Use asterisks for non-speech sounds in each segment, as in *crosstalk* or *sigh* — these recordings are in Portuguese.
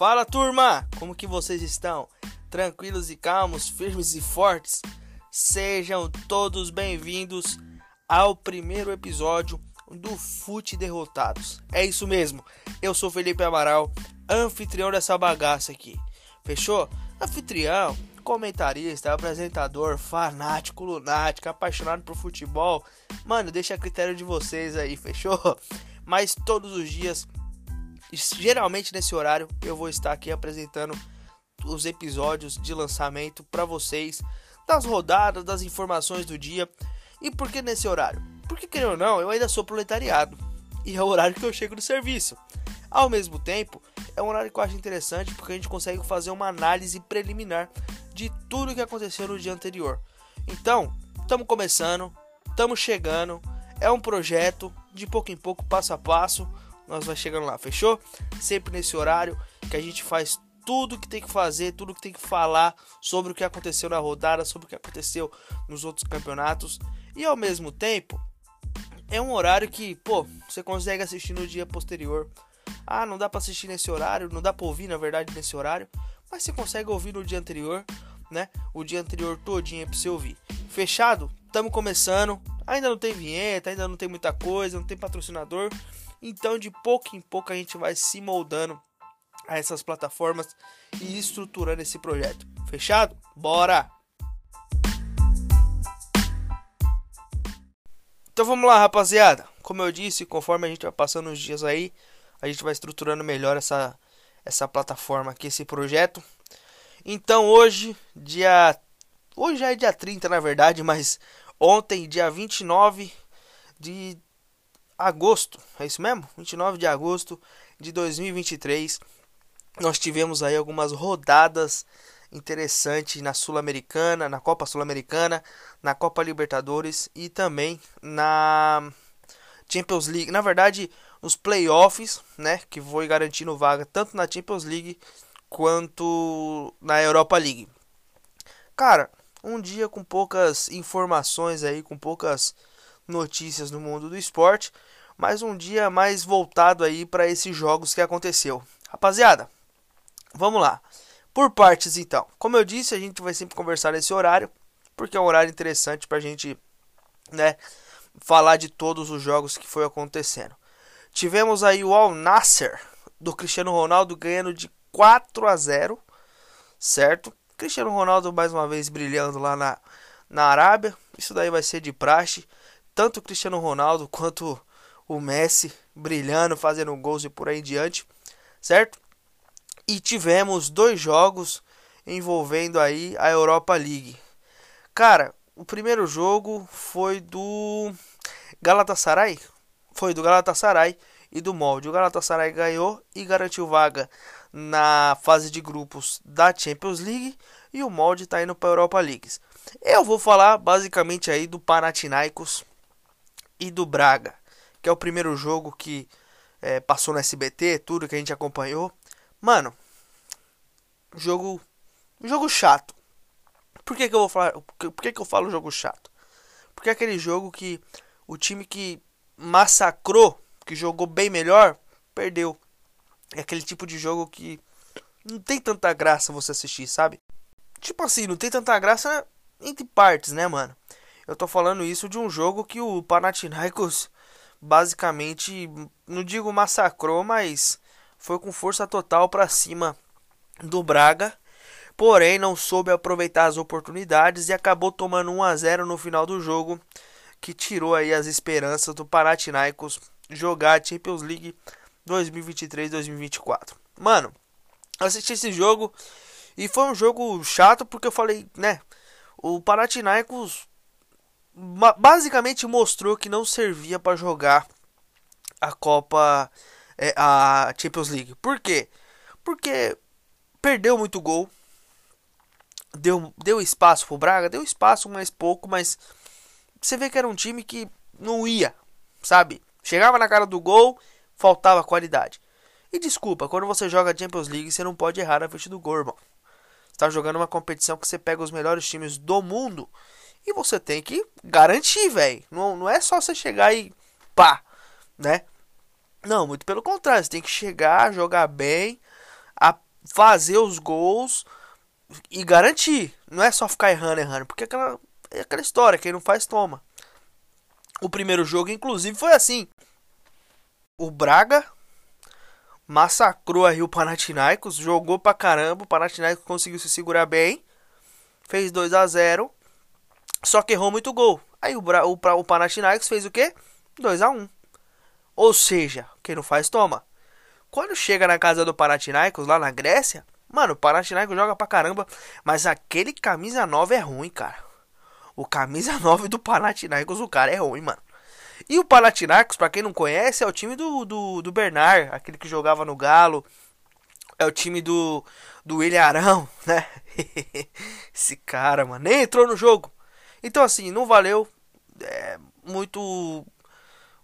Fala turma, como que vocês estão? Tranquilos e calmos, firmes e fortes? Sejam todos bem-vindos ao primeiro episódio do Fute Derrotados. É isso mesmo, eu sou Felipe Amaral, anfitrião dessa bagaça aqui. Fechou? Anfitrião, comentarista, apresentador, fanático, lunático, apaixonado por futebol. Mano, deixa a critério de vocês aí, fechou? Mas todos os dias geralmente nesse horário eu vou estar aqui apresentando os episódios de lançamento para vocês, das rodadas, das informações do dia. E por que nesse horário? Porque, querendo ou não, eu ainda sou proletariado e é o horário que eu chego do serviço. Ao mesmo tempo, é um horário que eu acho interessante porque a gente consegue fazer uma análise preliminar de tudo que aconteceu no dia anterior. Então, estamos começando, estamos chegando, é um projeto de pouco em pouco, passo a passo nós vai chegando lá, fechou? Sempre nesse horário que a gente faz tudo que tem que fazer, tudo que tem que falar sobre o que aconteceu na rodada, sobre o que aconteceu nos outros campeonatos. E ao mesmo tempo, é um horário que, pô, você consegue assistir no dia posterior. Ah, não dá para assistir nesse horário, não dá para ouvir, na verdade, nesse horário, mas você consegue ouvir no dia anterior, né? O dia anterior todinho é para você ouvir. Fechado? Estamos começando. Ainda não tem vinheta, ainda não tem muita coisa, não tem patrocinador, então, de pouco em pouco, a gente vai se moldando a essas plataformas e estruturando esse projeto. Fechado? Bora! Então vamos lá, rapaziada. Como eu disse, conforme a gente vai passando os dias aí, a gente vai estruturando melhor essa, essa plataforma aqui, esse projeto. Então hoje, dia. Hoje já é dia 30, na verdade, mas ontem, dia 29 de agosto, é isso mesmo? 29 de agosto de 2023. Nós tivemos aí algumas rodadas interessantes na Sul-Americana, na Copa Sul-Americana, na Copa Libertadores e também na Champions League. Na verdade, nos playoffs, né, que foi garantindo vaga tanto na Champions League quanto na Europa League. Cara, um dia com poucas informações aí, com poucas notícias no mundo do esporte, mas um dia mais voltado aí para esses jogos que aconteceu. Rapaziada, vamos lá. Por partes então. Como eu disse, a gente vai sempre conversar nesse horário, porque é um horário interessante para a gente, né, falar de todos os jogos que foi acontecendo. Tivemos aí o Al Nasser do Cristiano Ronaldo ganhando de 4 a 0, certo? Cristiano Ronaldo mais uma vez brilhando lá na, na Arábia. Isso daí vai ser de praxe. Tanto Cristiano Ronaldo quanto o Messi brilhando, fazendo gols e por aí em diante, certo? E tivemos dois jogos envolvendo aí a Europa League. Cara, o primeiro jogo foi do Galatasaray, foi do Galatasaray e do Molde. O Galatasaray ganhou e garantiu vaga na fase de grupos da Champions League e o Molde está indo para a Europa League. Eu vou falar basicamente aí do Panathinaikos e do Braga que é o primeiro jogo que é, passou no SBT, tudo que a gente acompanhou. Mano, jogo, jogo chato. Por que, que eu vou falar? Por que, que eu falo jogo chato? Porque é aquele jogo que o time que massacrou, que jogou bem melhor, perdeu. É aquele tipo de jogo que não tem tanta graça você assistir, sabe? Tipo assim, não tem tanta graça entre partes, né, mano? Eu tô falando isso de um jogo que o Panathinaikos basicamente, não digo massacrou, mas foi com força total para cima do Braga. Porém, não soube aproveitar as oportunidades e acabou tomando 1 a 0 no final do jogo, que tirou aí as esperanças do Panathinaikos jogar a Champions League 2023-2024. Mano, assisti esse jogo e foi um jogo chato porque eu falei, né, o Panathinaikos basicamente mostrou que não servia para jogar a Copa, é, a Champions League. Por quê? Porque perdeu muito gol, deu, deu espaço pro Braga, deu espaço mais pouco, mas você vê que era um time que não ia, sabe? Chegava na cara do gol, faltava qualidade. E desculpa, quando você joga Champions League, você não pode errar na frente do gol, irmão. Você tá jogando uma competição que você pega os melhores times do mundo e você tem que garantir, velho. Não, não é só você chegar e pá, né? Não, muito pelo contrário. Você tem que chegar, jogar bem, a, fazer os gols e garantir. Não é só ficar errando, errando. Porque é aquela, é aquela história, quem não faz, toma. O primeiro jogo, inclusive, foi assim. O Braga massacrou aí o Panathinaikos, jogou pra caramba, o Panathinaikos conseguiu se segurar bem, fez 2 a 0 só que errou muito gol. Aí o, Bra o, o Panathinaikos fez o quê? 2 a 1 Ou seja, quem não faz, toma. Quando chega na casa do Panathinaikos, lá na Grécia, mano, o Panathinaikos joga pra caramba, mas aquele camisa 9 é ruim, cara. O camisa *laughs* 9 do Panathinaikos, o cara é ruim, mano. E o Panathinaikos, para quem não conhece, é o time do, do, do Bernard, aquele que jogava no Galo. É o time do, do William Arão, *laughs* né? Esse cara, mano, nem entrou no jogo. Então, assim, não valeu é, muito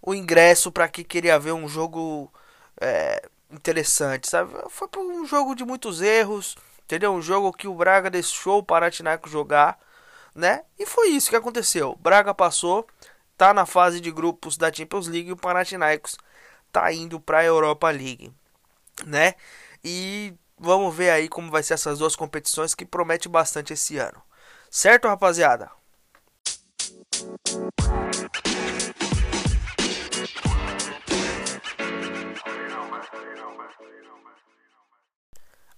o ingresso para quem queria ver um jogo é, interessante, sabe? Foi um jogo de muitos erros, entendeu? Um jogo que o Braga deixou o Panathinaikos jogar, né? E foi isso que aconteceu. Braga passou, tá na fase de grupos da Champions League e o Panathinaikos tá indo para a Europa League, né? E vamos ver aí como vai ser essas duas competições que promete bastante esse ano. Certo, rapaziada?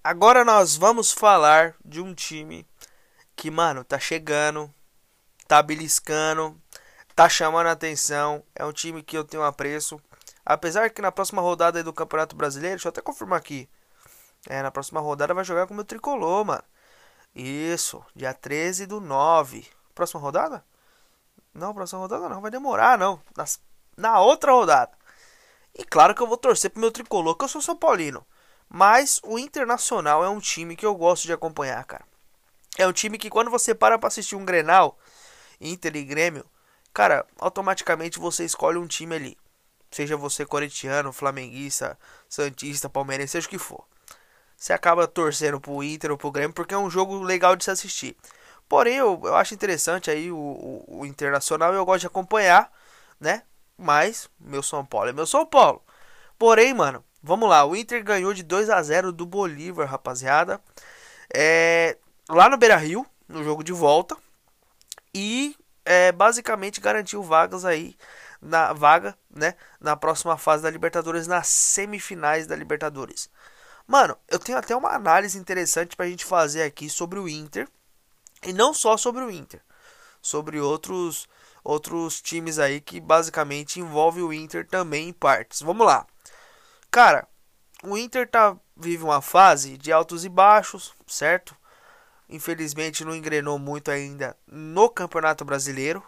Agora nós vamos falar de um time que, mano, tá chegando, tá beliscando, tá chamando a atenção. É um time que eu tenho apreço. Apesar que na próxima rodada do Campeonato Brasileiro, deixa eu até confirmar aqui. É, na próxima rodada vai jogar com o meu tricolor, mano. Isso, dia 13 do 9. Próxima rodada? Não, próxima rodada não, vai demorar, não. Nas, na outra rodada. E claro que eu vou torcer pro meu tricolor, que eu sou São Paulino. Mas o Internacional é um time que eu gosto de acompanhar, cara. É um time que quando você para pra assistir um Grenal, Inter e Grêmio, cara, automaticamente você escolhe um time ali. Seja você corintiano, flamenguista, santista, palmeirense, seja o que for. Você acaba torcendo pro Inter ou pro Grêmio porque é um jogo legal de se assistir. Porém, eu, eu acho interessante aí o, o, o Internacional eu gosto de acompanhar, né? Mas meu São Paulo é meu São Paulo. Porém, mano, vamos lá. O Inter ganhou de 2 a 0 do Bolívar, rapaziada. É, lá no Beira Rio, no jogo de volta. E é, basicamente garantiu vagas aí na vaga, né, na próxima fase da Libertadores, nas semifinais da Libertadores. Mano, eu tenho até uma análise interessante pra gente fazer aqui sobre o Inter, e não só sobre o Inter, sobre outros outros times aí que basicamente envolve o Inter também em partes. Vamos lá. Cara, o Inter tá vive uma fase de altos e baixos, certo? Infelizmente não engrenou muito ainda no Campeonato Brasileiro,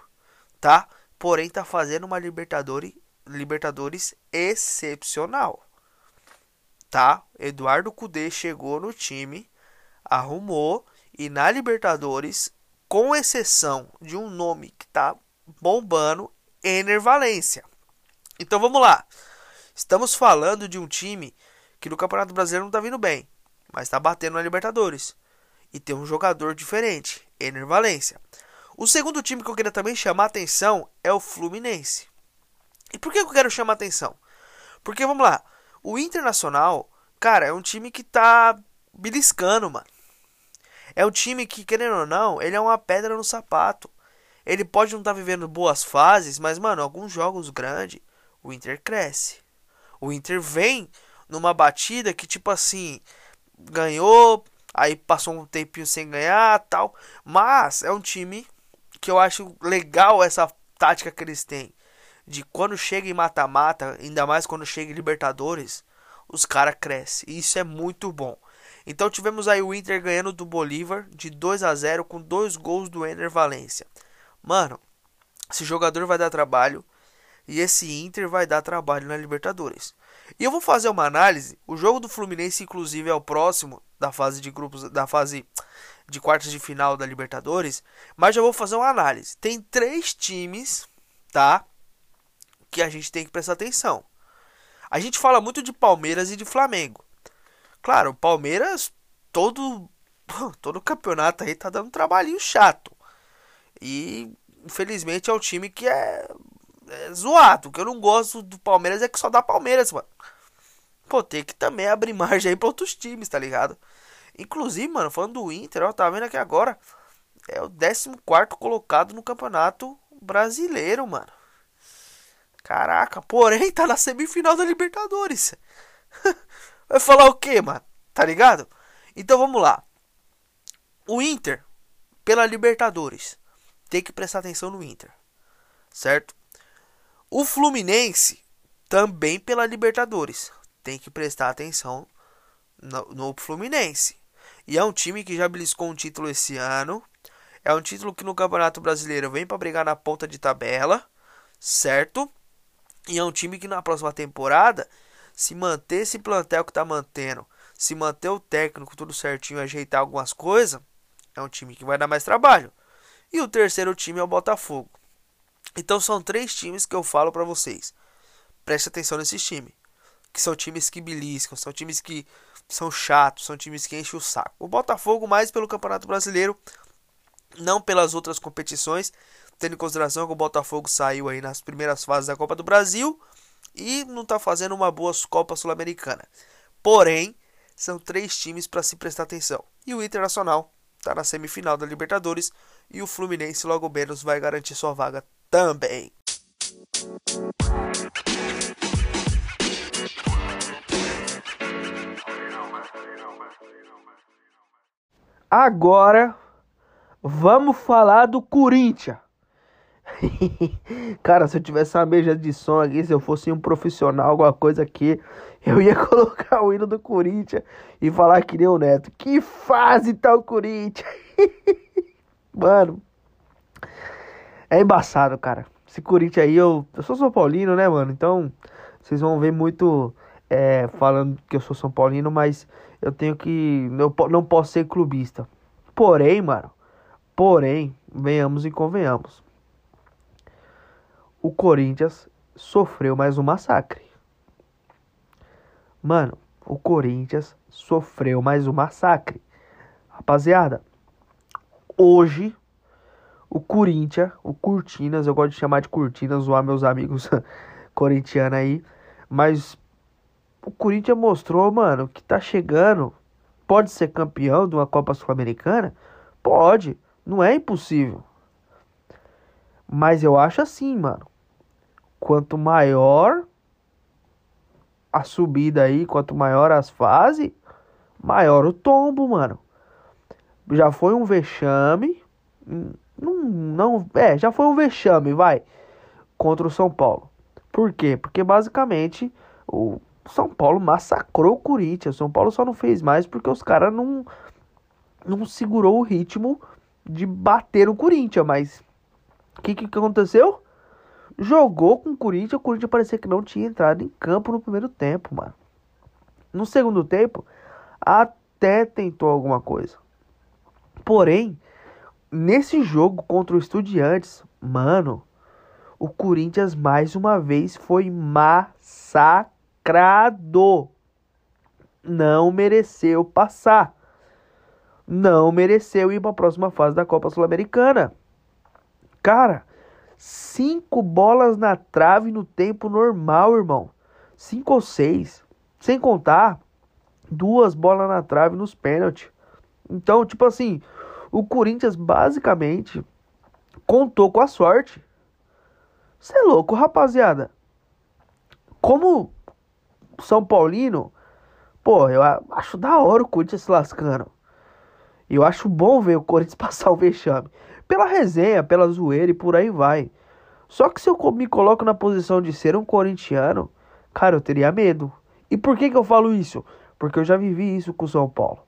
tá? Porém tá fazendo uma Libertadores, Libertadores excepcional. Tá? Eduardo Cudê chegou no time, arrumou e na Libertadores, com exceção de um nome que tá bombando, Ener Valência. Então vamos lá. Estamos falando de um time que no Campeonato Brasileiro não tá vindo bem, mas tá batendo na Libertadores. E tem um jogador diferente, Ener Valência. O segundo time que eu queria também chamar atenção é o Fluminense. E por que eu quero chamar atenção? Porque vamos lá, o Internacional, cara, é um time que tá beliscando, mano. É um time que, querendo ou não, ele é uma pedra no sapato. Ele pode não estar tá vivendo boas fases, mas, mano, alguns jogos grandes, o Inter cresce. O Inter vem numa batida que, tipo assim, ganhou, aí passou um tempinho sem ganhar tal. Mas é um time que eu acho legal essa tática que eles têm. De quando chega em mata-mata, ainda mais quando chega em Libertadores, os caras crescem. E isso é muito bom. Então tivemos aí o Inter ganhando do Bolívar de 2 a 0 com dois gols do Ener Valência. Mano, esse jogador vai dar trabalho e esse Inter vai dar trabalho na Libertadores. E eu vou fazer uma análise. O jogo do Fluminense, inclusive, é o próximo da fase de grupos, da fase de quartas de final da Libertadores. Mas já vou fazer uma análise. Tem três times, tá? Que a gente tem que prestar atenção. A gente fala muito de Palmeiras e de Flamengo. Claro, o Palmeiras todo *laughs* todo campeonato aí tá dando um trabalhinho chato. E infelizmente é um time que é, é zoado. O que eu não gosto do Palmeiras é que só dá Palmeiras, mano. pô, tem que também abrir *laughs* margem aí pra outros times, tá ligado? Inclusive, mano, falando do Inter, ó, tá vendo aqui agora, é o 14 colocado no campeonato brasileiro, mano. Caraca, porém tá na semifinal da Libertadores. *laughs* Vai falar o que, mano? Tá ligado? Então vamos lá. O Inter, pela Libertadores, tem que prestar atenção no Inter, certo? O Fluminense, também pela Libertadores, tem que prestar atenção no, no Fluminense. E é um time que já beliscou um título esse ano. É um título que no Campeonato Brasileiro vem para brigar na ponta de tabela, certo? E é um time que na próxima temporada, se manter esse plantel que tá mantendo, se manter o técnico tudo certinho, ajeitar algumas coisas, é um time que vai dar mais trabalho. E o terceiro time é o Botafogo. Então são três times que eu falo para vocês. Preste atenção nesses times. Que são times que beliscam, são times que são chatos, são times que enchem o saco. O Botafogo mais pelo Campeonato Brasileiro, não pelas outras competições, tendo em consideração que o Botafogo saiu aí nas primeiras fases da Copa do Brasil e não está fazendo uma boa Copa Sul-Americana. Porém, são três times para se prestar atenção. E o Internacional está na semifinal da Libertadores e o Fluminense logo menos vai garantir sua vaga também. Agora vamos falar do Corinthians. *laughs* Cara, se eu tivesse uma mesa de som aqui, se eu fosse um profissional, alguma coisa aqui, eu ia *laughs* colocar o hino do Corinthians e falar que nem o Neto. Que fase tá o Corinthians? *laughs* Mano, é embaçado, cara. Esse Corinthians aí, eu, eu sou São Paulino, né, mano? Então, vocês vão ver muito é, falando que eu sou São Paulino, mas eu tenho que. Não posso ser clubista. Porém, mano, porém, venhamos e convenhamos o Corinthians sofreu mais um massacre. Mano, o Corinthians sofreu mais um massacre. Rapaziada, hoje o Corinthians, o Curtinas, eu gosto de chamar de Curtinas, zoar meus amigos *laughs* corintianos aí, mas o Corinthians mostrou, mano, que tá chegando. Pode ser campeão de uma Copa Sul-Americana? Pode, não é impossível. Mas eu acho assim, mano quanto maior a subida aí, quanto maior as fases, maior o tombo, mano. Já foi um vexame. Não, não, é, já foi um vexame, vai, contra o São Paulo. Por quê? Porque basicamente o São Paulo massacrou o Corinthians. O São Paulo só não fez mais porque os caras não, não segurou o ritmo de bater o Corinthians. Mas o que, que aconteceu? Jogou com o Corinthians, o Corinthians parecia que não tinha entrado em campo no primeiro tempo, mano. No segundo tempo, até tentou alguma coisa. Porém, nesse jogo contra o Estudiantes, mano, o Corinthians mais uma vez foi massacrado. Não mereceu passar. Não mereceu ir para a próxima fase da Copa Sul-Americana. Cara, Cinco bolas na trave no tempo normal, irmão. Cinco ou seis. Sem contar duas bolas na trave nos pênaltis. Então, tipo assim, o Corinthians basicamente contou com a sorte. Você é louco, rapaziada. Como São Paulino, pô, eu acho da hora o Corinthians se lascando. Eu acho bom ver o Corinthians *laughs* passar o vexame pela resenha, pela zoeira e por aí vai. Só que se eu me coloco na posição de ser um corintiano, cara, eu teria medo. E por que, que eu falo isso? Porque eu já vivi isso com o São Paulo.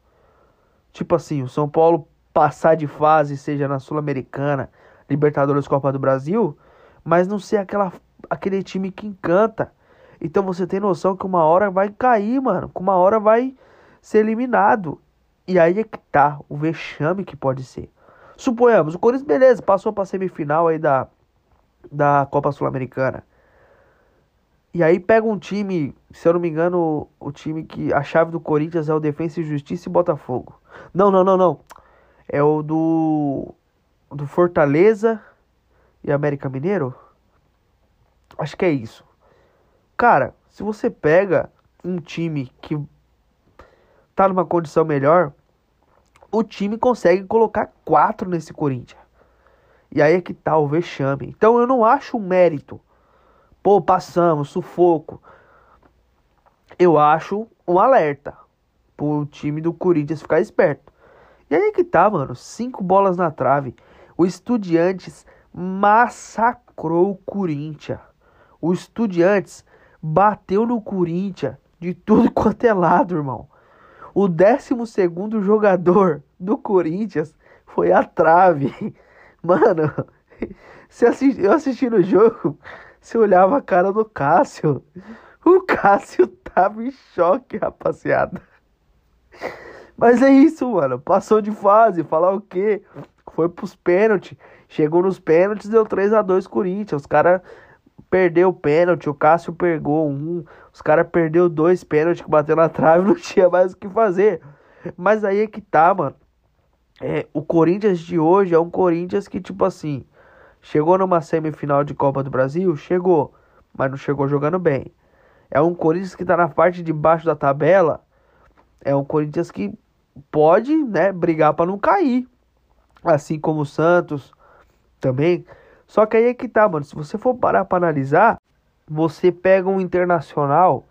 Tipo assim, o São Paulo passar de fase, seja na Sul-Americana, Libertadores, Copa do Brasil, mas não ser aquela, aquele time que encanta. Então você tem noção que uma hora vai cair, mano. Que uma hora vai ser eliminado. E aí é que tá o vexame que pode ser. Suponhamos, o Corinthians, beleza, passou pra semifinal aí da, da Copa Sul-Americana. E aí pega um time, se eu não me engano, o time que a chave do Corinthians é o Defensa e Justiça e Botafogo. Não, não, não, não. É o do do Fortaleza e América Mineiro? Acho que é isso. Cara, se você pega, um time que tá numa condição melhor, o time consegue colocar quatro nesse Corinthians. E aí é que tá o vexame. Então eu não acho um mérito. Pô, passamos, sufoco. Eu acho um alerta pro time do Corinthians ficar esperto. E aí é que tá, mano. Cinco bolas na trave. O Estudiantes massacrou o Corinthians. O Estudiantes bateu no Corinthians de tudo *laughs* quanto é lado, irmão. O 12 jogador do Corinthians foi a trave. *laughs* Mano, *laughs* você assisti, eu assisti no jogo, você olhava a cara do Cássio. O Cássio tava em choque, rapaziada. Mas é isso, mano. Passou de fase. Falar o quê? Foi pros pênaltis. Chegou nos pênaltis, deu 3 a 2 Corinthians. Os caras perdeu o pênalti, o Cássio pegou um, os caras perdeu dois pênaltis que bateu na trave, *laughs* não tinha mais o que fazer. Mas aí é que tá, mano. É, o Corinthians de hoje é um Corinthians que, tipo assim, chegou numa semifinal de Copa do Brasil? Chegou, mas não chegou jogando bem. É um Corinthians que tá na parte de baixo da tabela. É um Corinthians que pode, né, brigar para não cair. Assim como o Santos também. Só que aí é que tá, mano. Se você for parar pra analisar, você pega um internacional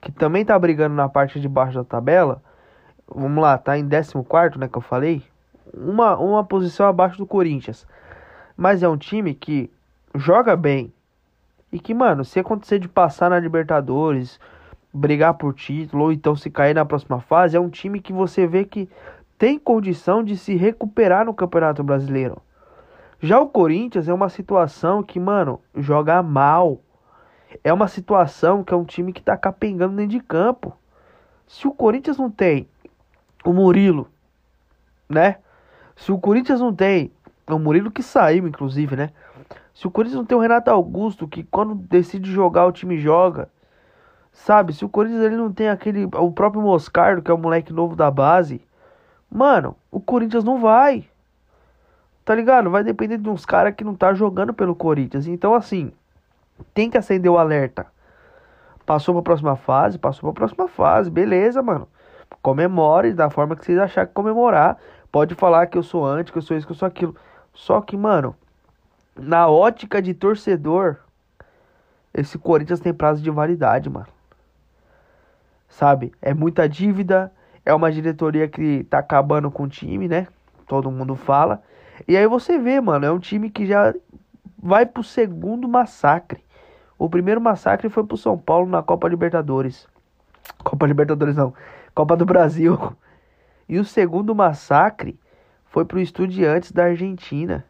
que também tá brigando na parte de baixo da tabela. Vamos lá, tá em 14, né? Que eu falei. Uma, uma posição abaixo do Corinthians. Mas é um time que joga bem. E que, mano, se acontecer de passar na Libertadores, brigar por título, ou então se cair na próxima fase, é um time que você vê que tem condição de se recuperar no Campeonato Brasileiro. Já o Corinthians é uma situação que, mano, joga mal. É uma situação que é um time que tá capengando dentro de campo. Se o Corinthians não tem o Murilo, né? Se o Corinthians não tem o Murilo que saiu, inclusive, né? Se o Corinthians não tem o Renato Augusto, que quando decide jogar, o time joga. Sabe? Se o Corinthians ele não tem aquele. O próprio Moscardo, que é o moleque novo da base. Mano, o Corinthians não vai. Tá ligado? Vai depender de uns caras que não tá jogando pelo Corinthians. Então, assim, tem que acender o alerta. Passou pra próxima fase, passou pra próxima fase. Beleza, mano. Comemore da forma que vocês acharem que comemorar. Pode falar que eu sou anti, que eu sou isso, que eu sou aquilo. Só que, mano, na ótica de torcedor, esse Corinthians tem prazo de validade, mano. Sabe? É muita dívida. É uma diretoria que tá acabando com o time, né? Todo mundo fala. E aí você vê, mano, é um time que já vai pro segundo massacre. O primeiro massacre foi pro São Paulo na Copa Libertadores. Copa Libertadores não, Copa do Brasil. *laughs* E o segundo massacre foi pro Estudiantes da Argentina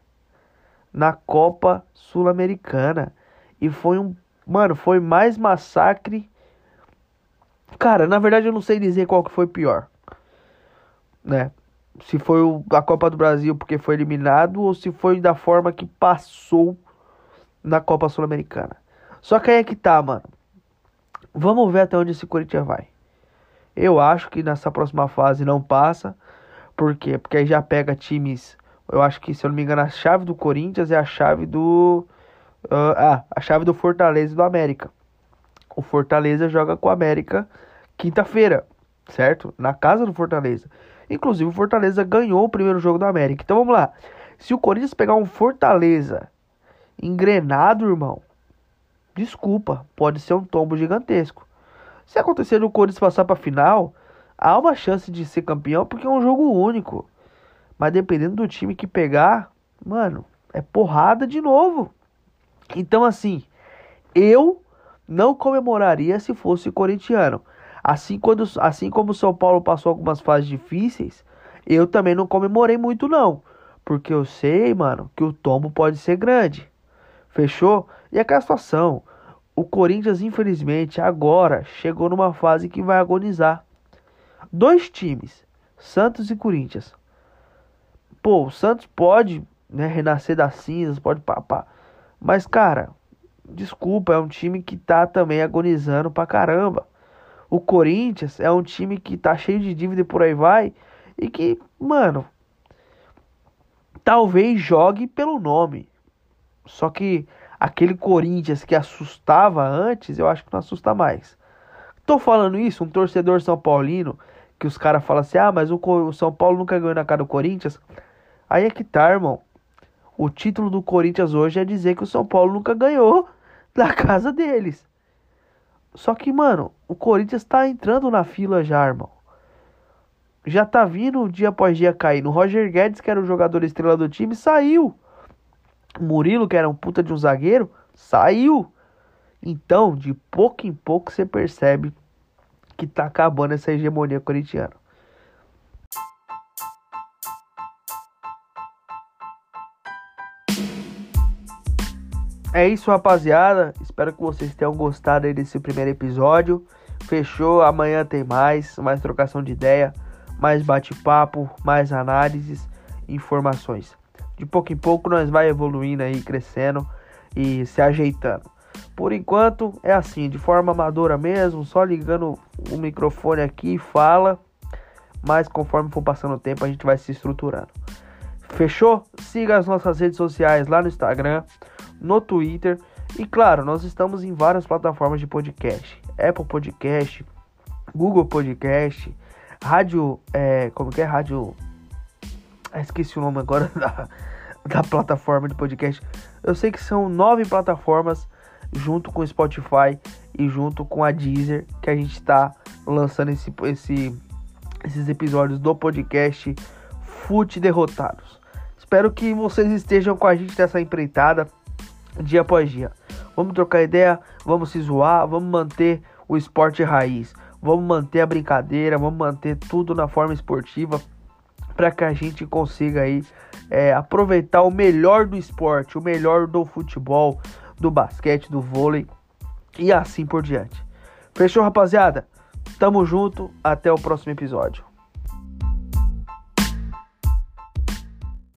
na Copa Sul-Americana. E foi um, mano, foi mais massacre. Cara, na verdade eu não sei dizer qual que foi pior, né? Se foi a Copa do Brasil porque foi eliminado ou se foi da forma que passou na Copa Sul-Americana. Só que aí é que tá, mano. Vamos ver até onde esse Corinthians vai. Eu acho que nessa próxima fase não passa. Por quê? Porque aí já pega times. Eu acho que, se eu não me engano, a chave do Corinthians é a chave do. Uh, ah, a chave do Fortaleza e do América. O Fortaleza joga com o América quinta-feira, certo? Na casa do Fortaleza. Inclusive, o Fortaleza ganhou o primeiro jogo da América. Então vamos lá. Se o Corinthians pegar um Fortaleza engrenado, irmão, desculpa, pode ser um tombo gigantesco. Se acontecer o Corinthians passar para final, há uma chance de ser campeão porque é um jogo único. Mas dependendo do time que pegar, mano, é porrada de novo. Então assim, eu não comemoraria se fosse corintiano. Assim, quando, assim como o São Paulo passou algumas fases difíceis, eu também não comemorei muito não. Porque eu sei, mano, que o tombo pode ser grande. Fechou? E aquela situação. O Corinthians, infelizmente, agora chegou numa fase que vai agonizar. Dois times, Santos e Corinthians. Pô, o Santos pode né, renascer das cinzas, pode papar. Mas, cara, desculpa, é um time que tá também agonizando pra caramba. O Corinthians é um time que tá cheio de dívida e por aí vai. E que, mano, talvez jogue pelo nome. Só que aquele Corinthians que assustava antes, eu acho que não assusta mais. Tô falando isso, um torcedor São Paulino, que os caras falam assim: ah, mas o, São Paulo nunca ganhou na cara do Corinthians. Aí é que tá, irmão. O título do Corinthians hoje é dizer que o São Paulo nunca ganhou *laughs* na casa deles. Só que, mano, o Corinthians tá entrando na fila já, irmão. Já tá vindo dia após dia caindo. O Roger Guedes, que era o jogador estrela do time, saiu. O Murilo, que era um puta de um zagueiro, saiu. Então, de pouco em pouco você percebe que tá acabando essa hegemonia corintiana. É isso, rapaziada. Espero que vocês tenham gostado aí desse primeiro episódio. Fechou, amanhã tem mais, mais trocação de ideia, mais bate-papo, mais análises, informações. De pouco em pouco nós vai evoluindo aí, crescendo e se ajeitando. Por enquanto é assim, de forma amadora mesmo, só ligando o microfone aqui e fala. Mas conforme for passando o tempo, a gente vai se estruturando. Fechou? Siga as nossas redes sociais lá no Instagram no Twitter. E claro, nós estamos em várias plataformas de podcast: Apple Podcast, Google Podcast, Rádio. É, como que é? Rádio. Ah, esqueci o nome agora *laughs* da, da plataforma de podcast. Eu sei que são nove plataformas junto com o Spotify e junto com a Deezer que a gente está lançando esse, esse, esses episódios do podcast Fute Derrotados. Espero que vocês estejam com a gente nessa empreitada dia após dia. Vamos trocar ideia, vamos se zoar, vamos manter o esporte raiz, vamos manter a brincadeira, vamos manter tudo na forma esportiva para que a gente consiga aí é, aproveitar o melhor do esporte, o melhor do futebol, do basquete, do vôlei e assim por diante. Fechou, rapaziada? Tamo junto, até o próximo episódio.